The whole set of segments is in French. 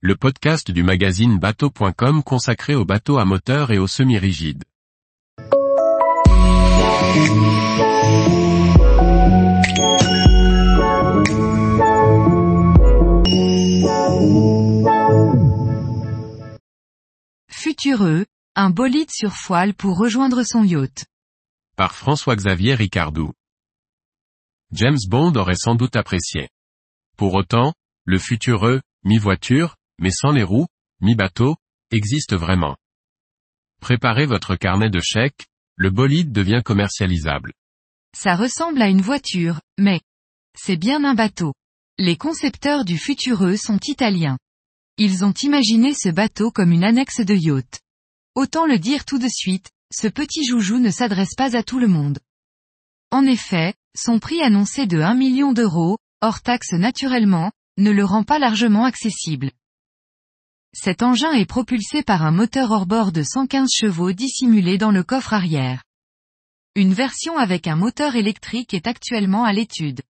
le podcast du magazine bateau.com consacré aux bateaux à moteur et aux semi-rigides. Futureux, un bolide sur foile pour rejoindre son yacht. Par François-Xavier Ricardou. James Bond aurait sans doute apprécié. Pour autant, le futureux, mi-voiture, mais sans les roues, mi-bateau, existe vraiment. Préparez votre carnet de chèques, le bolide devient commercialisable. Ça ressemble à une voiture, mais c'est bien un bateau. Les concepteurs du futureux sont italiens. Ils ont imaginé ce bateau comme une annexe de yacht. Autant le dire tout de suite, ce petit joujou ne s'adresse pas à tout le monde. En effet, son prix annoncé de 1 million d'euros, hors taxe naturellement, ne le rend pas largement accessible. Cet engin est propulsé par un moteur hors-bord de 115 chevaux dissimulé dans le coffre arrière. Une version avec un moteur électrique est actuellement à l'étude.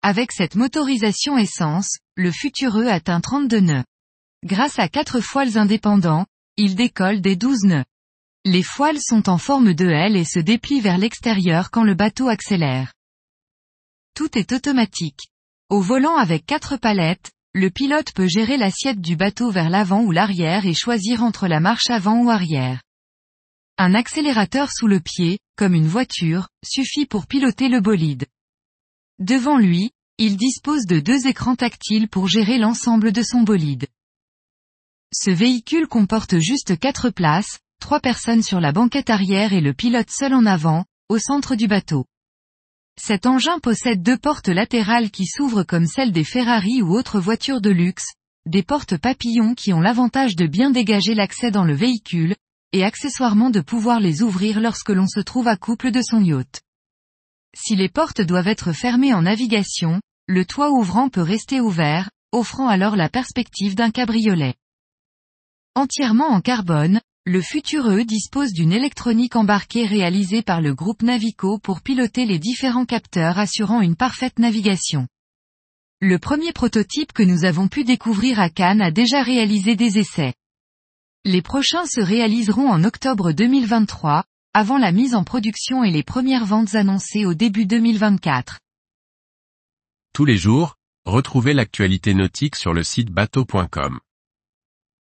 Avec cette motorisation essence, le Futureux atteint 32 nœuds. Grâce à quatre foiles indépendants, il décolle des 12 nœuds. Les foiles sont en forme de L et se déplient vers l'extérieur quand le bateau accélère. Tout est automatique. Au volant avec quatre palettes, le pilote peut gérer l'assiette du bateau vers l'avant ou l'arrière et choisir entre la marche avant ou arrière. Un accélérateur sous le pied, comme une voiture, suffit pour piloter le bolide. Devant lui, il dispose de deux écrans tactiles pour gérer l'ensemble de son bolide. Ce véhicule comporte juste quatre places, trois personnes sur la banquette arrière et le pilote seul en avant, au centre du bateau. Cet engin possède deux portes latérales qui s'ouvrent comme celles des Ferrari ou autres voitures de luxe, des portes papillons qui ont l'avantage de bien dégager l'accès dans le véhicule, et accessoirement de pouvoir les ouvrir lorsque l'on se trouve à couple de son yacht. Si les portes doivent être fermées en navigation, le toit ouvrant peut rester ouvert, offrant alors la perspective d'un cabriolet. Entièrement en carbone, le Futureux dispose d'une électronique embarquée réalisée par le groupe Navico pour piloter les différents capteurs assurant une parfaite navigation. Le premier prototype que nous avons pu découvrir à Cannes a déjà réalisé des essais. Les prochains se réaliseront en octobre 2023, avant la mise en production et les premières ventes annoncées au début 2024. Tous les jours, retrouvez l'actualité nautique sur le site bateau.com.